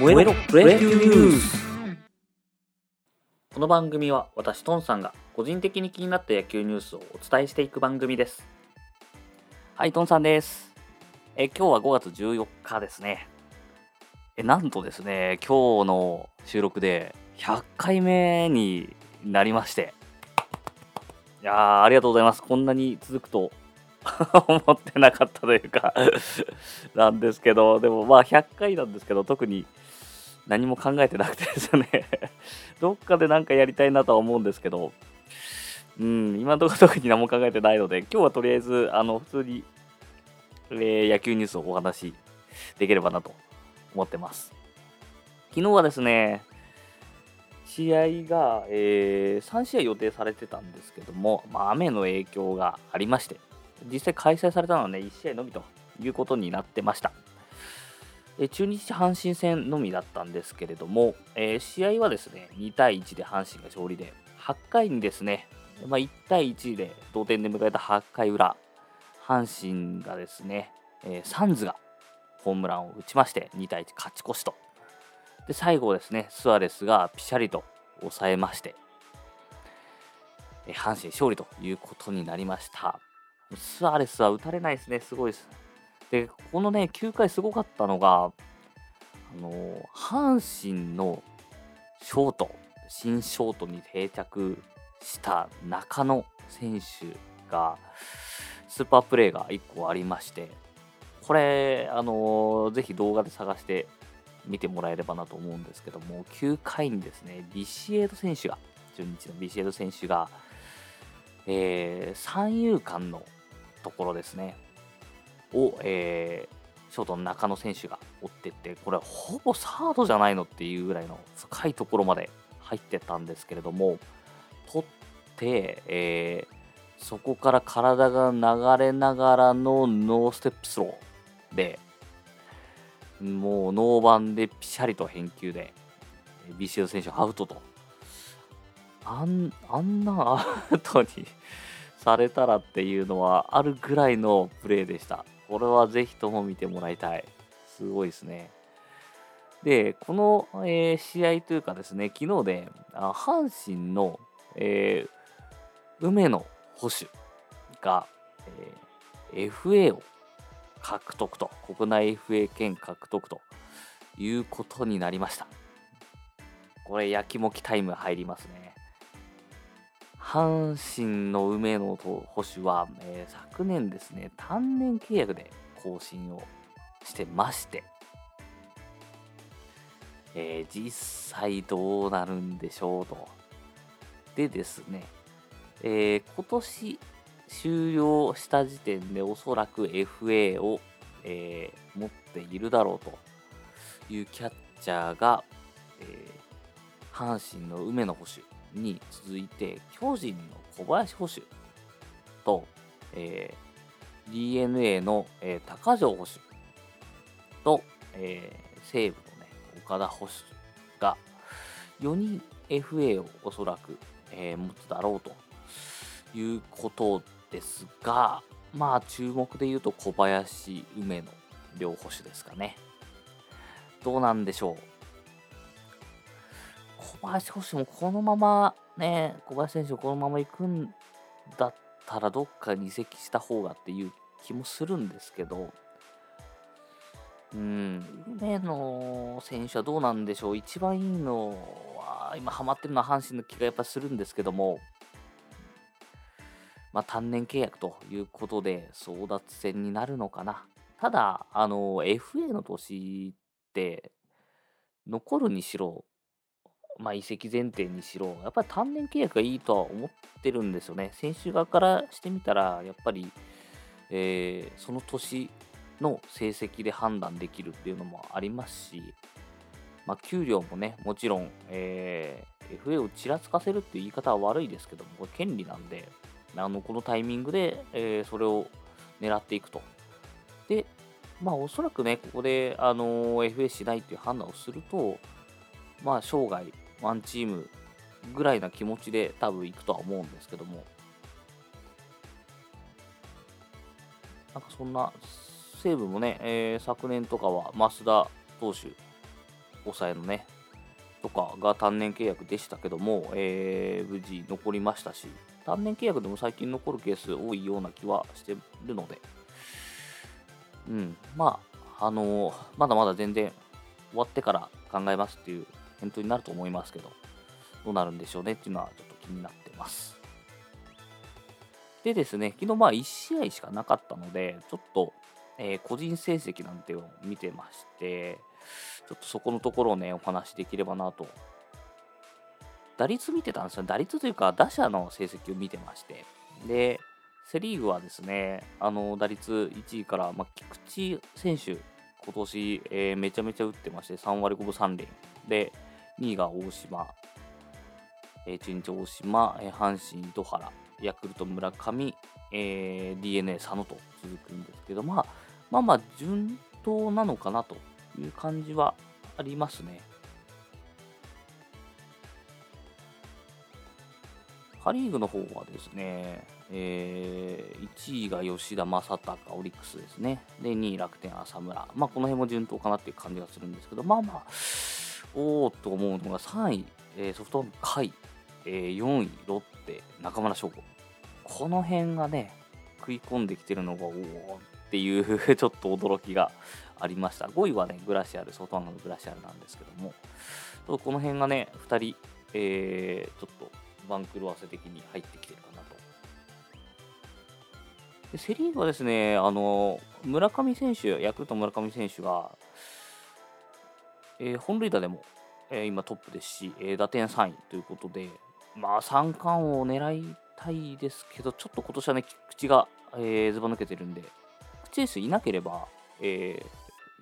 燃えろプロ野球ニュースこの番組は私トンさんが個人的に気になった野球ニュースをお伝えしていく番組です。はいトンさんです。え今日は5月14日ですね。えなんとですね今日の収録で100回目になりまして。いやーありがとうございます。こんなに続くと 思ってなかったというか なんですけど、でもまあ100回なんですけど、特に何も考えてなくてですね どっかで何かやりたいなとは思うんですけど、うん、今のところ特に何も考えてないので、今日はとりあえず、あの、普通に、えー、野球ニュースをお話しできればなと思ってます。昨日はですね、試合が、えー、3試合予定されてたんですけども、まあ、雨の影響がありまして、実際開催されたのはね、1試合のみということになってました。え中日阪神戦のみだったんですけれども、えー、試合はですね、2対1で阪神が勝利で、8回にですね、まあ、1対1で同点で迎えた8回裏、阪神がですね、えー、サンズがホームランを打ちまして、2対1勝ち越しと。で、最後ですね、スアレスがピシャリと抑えまして、え、阪神勝利ということになりました。スアレスは打たれないですね。すごいです。で、このね、9回すごかったのが、あの阪神のショート、新ショートに定着した中野選手が、スーパープレーが1個ありまして、これ、あのぜひ動画で探して見てもらえればなと思うんですけども、9回にですね、ビシエド選手が、中日のビシエド選手が、えー、三遊間のところですね、を、えー、ショートの中野選手が追ってって、これほぼサードじゃないのっていうぐらいの深いところまで入ってたんですけれども、取って、えー、そこから体が流れながらのノーステップスローで、もうノーバンでピシャリと返球で、BCL 選手アウトと。あんあんなアウトにされたらっていうのはあるぐらいのプレーでした。これはぜひとも見てもらいたい。すごいですね。で、この、えー、試合というかですね、昨日で、あ阪神の、えー、梅野捕手が、えー、FA を獲得と、国内 FA 権獲得ということになりました。これ、やきもきタイム入りますね。阪神の梅野捕手は、えー、昨年ですね、単年契約で更新をしてまして、えー、実際どうなるんでしょうと。でですね、えー、今年終了した時点でおそらく FA を、えー、持っているだろうというキャッチャーが、えー、阪神の梅野捕手に続いて、巨人の小林捕手と、えー、DNA の、えー、高城捕手と、えー、西武のね、岡田捕手が4人 FA をおそらく、えー、持つだろうということですが、まあ注目で言うと小林、梅野両捕手ですかね。どうなんでしょう。小林捕手もこのままね、小林選手このまま行くんだったらどっかに移籍した方がっていう気もするんですけど、うん、梅野選手はどうなんでしょう。一番いいのは、今ハマってるのは阪神の気がやっぱするんですけども、まあ、単年契約ということで争奪戦になるのかな。ただ、あの、FA の年って、残るにしろ、まあ、移籍前提にしろ、やっぱり単年契約がいいとは思ってるんですよね。選手側からしてみたら、やっぱり、えー、その年の成績で判断できるっていうのもありますし、まあ、給料もね、もちろん、えー、FA をちらつかせるっていう言い方は悪いですけども、これ権利なんで、あのこのタイミングで、えー、それを狙っていくと。で、まあ、おそらくね、ここで、あの FA しないっていう判断をすると、まあ、生涯、ワンチームぐらいな気持ちで多分行くとは思うんですけども、なんかそんな、西武もね、えー、昨年とかは増田投手抑えのね、とかが単年契約でしたけども、えー、無事残りましたし、単年契約でも最近残るケース多いような気はしてるので、うん、まあ、あのー、まだまだ全然終わってから考えますっていう返答になると思いますけど、どうなるんでしょうねっていうのはちょっと気になってます。でですね、昨日まあ1試合しかなかったので、ちょっと、えー、個人成績なんてを見てまして、ちょっとそこのところをね、お話しできればなと。打率見てたんですよ。打率というか、打者の成績を見てまして。で、セ・リーグはですね、あの打率1位から、まあ、菊池選手、今年、えー、めちゃめちゃ打ってまして、3割5分3厘。で、2位が大島、えー、中日大島、えー、阪神糸原、ヤクルト村上、えー、d n a 佐野と続くんですけど、まあ、まあまあ順当なのかなという感じはありますね。パ・リーグの方はですね、えー、1位が吉田正尚、オリックスですね。で、2位楽天、浅村。まあ、この辺も順当かなっていう感じがするんですけど、まあまあ、おおと思うのが3位、えー、ソフトバンク、甲斐、えー、4位、ロッテ、中村翔吾。この辺がね、食い込んできてるのが、おおっていう ちょっと驚きがありました。5位はね、グラシアル、ソフトバンクのグラシアルなんですけども、とこの辺がね、2人、えー、ちょっと番狂わせ的に入ってきてるかなと。でセ・リーグはですね、あの村上選手、ヤクルト村上選手が、えー、本塁打でも、えー、今トップですし、えー、打点3位ということで、まあ三冠王を狙いたいですけど、ちょっと今年はね、口が、えー、ずば抜けてるんで、口ですいなければ、え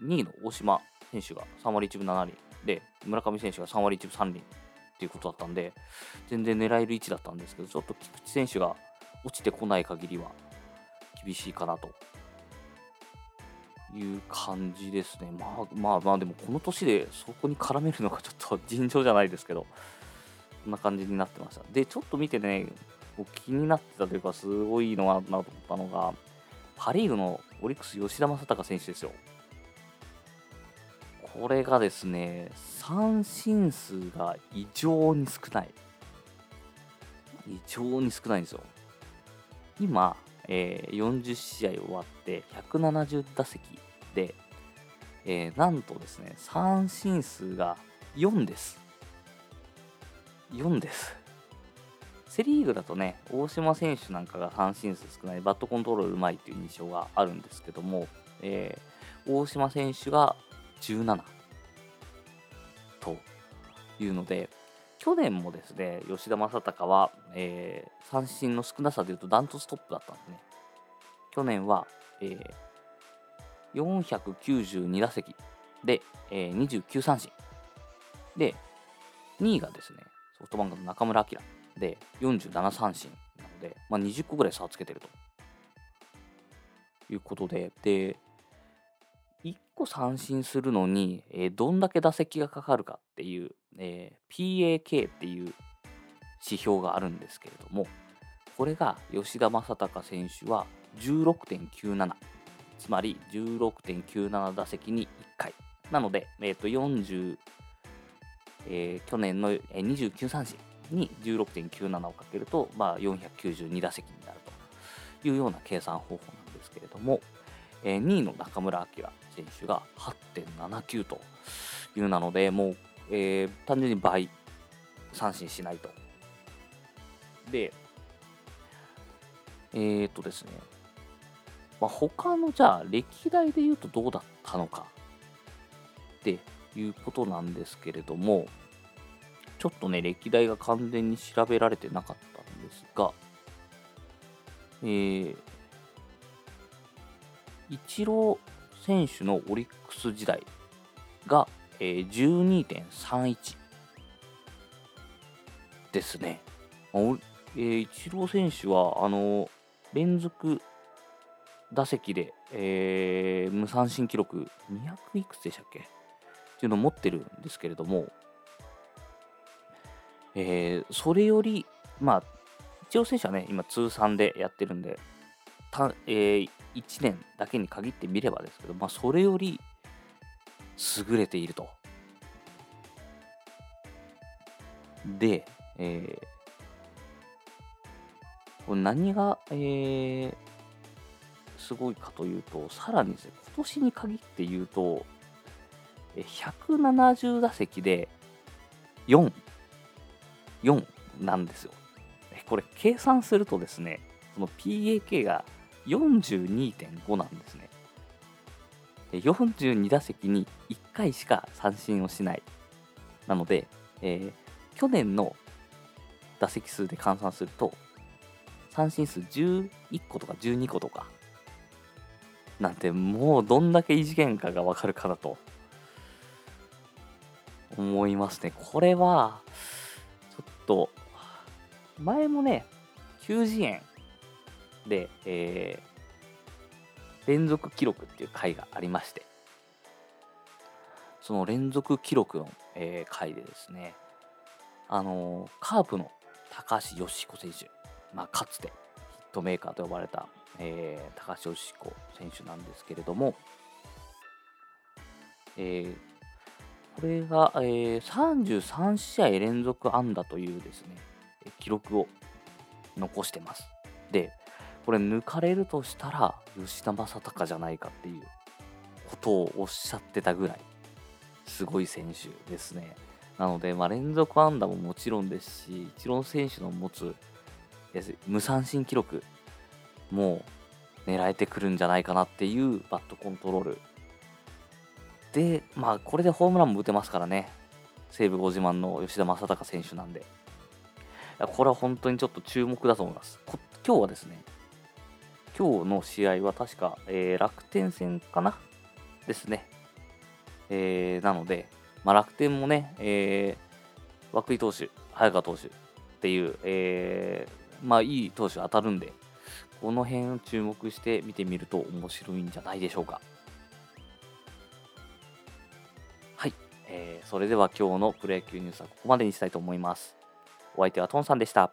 ー、2位の大島選手が3割1分7厘で、村上選手が3割1分3厘っていうことだったんで、全然狙える位置だったんですけど、ちょっと菊池選手が落ちてこない限りは厳しいかなという感じですね。まあまあまあ、でもこの年でそこに絡めるのがちょっと尋常じゃないですけど、こんな感じになってました。で、ちょっと見てね、気になってたというか、すごいのはなと思ったのが、パ・リーグのオリックス吉田正尚選手ですよ。これがですね、三振数が異常に少ない。異常に少ないんですよ。今、えー、40試合終わって170打席で、えー、なんとですね、三振数が4です。4です。セ・リーグだとね、大島選手なんかが三振数少ない、バットコントロールうまいっていう印象があるんですけども、えー、大島選手が17というので、去年もですね、吉田正尚は、えー、三振の少なさでいうとダントツトップだったんですね。去年は、えー、492打席で、えー、29三振。で、2位がですね、ソフトバンクの中村晃で47三振なので、まあ、20個ぐらい差をつけてるということで、で、1個三振するのに、えー、どんだけ打席がかかるかっていう、えー、PAK っていう指標があるんですけれども、これが吉田正尚選手は16.97。つまり16.97打席に1回。なので、えー、と40、えー、去年の29三振に16.97をかけると、まあ、492打席になるというような計算方法なんですけれども、えー、2位の中村晃選手が8.79というなので、もう、えー、単純に倍三振しないと。で、えー、っとですね、まあ、他のじゃあ歴代で言うとどうだったのかっていうことなんですけれども、ちょっとね、歴代が完全に調べられてなかったんですが、えー、イチロー選手のオリックス時代が、えー、12.31ですね。えー、イチロー選手は、あの連続打席で、えー、無三振記録200いくつでしたっけ？っていうのを持ってるんですけれども、えー、それより、まあ、一応選手はね、今通算でやってるんで、たえー、1年だけに限ってみればですけど、まあ、それより優れているとで、えー、これ何が、えー、すごいかというと、さらにですね、今年に限って言うと、170打席で4、4なんですよ。これ計算するとですね、その PAK が42.5なんですね。42打席に1回しか三振をしない。なので、えー、去年の打席数で換算すると、三振数11個とか12個とか、なんてもうどんだけ異次元かがわかるかなと思いますね。これは、ちょっと、前もね、9次元で、えー、連続記録っていう回がありまして、その連続記録の、えー、回でですね、あのー、カープの高橋義彦選手、まあ、かつてヒットメーカーと呼ばれた、えー、高橋義彦選手なんですけれども、え、これが、え、33試合連続安打というですね、記録を残してます。で、これ抜かれるとしたら吉田正尚じゃないかっていうことをおっしゃってたぐらいすごい選手ですね。なので、まあ、連続安打ももちろんですし、イチロー選手の持つ無三振記録も狙えてくるんじゃないかなっていうバットコントロール。で、まあ、これでホームランも打てますからね。西武ご自慢の吉田正尚選手なんで。これは本当にちょっと注目だと思います。今日はですね、今日の試合は確か、えー、楽天戦かな？ですね。えー、なので、まあ、楽天もね、えー、涌井投手、早川投手っていう、えー、まあいい投手当たるんで、この辺を注目して見てみると面白いんじゃないでしょうか。はい、えー、それでは今日のプロ野球ニュースはここまでにしたいと思います。お相手はトンさんでした。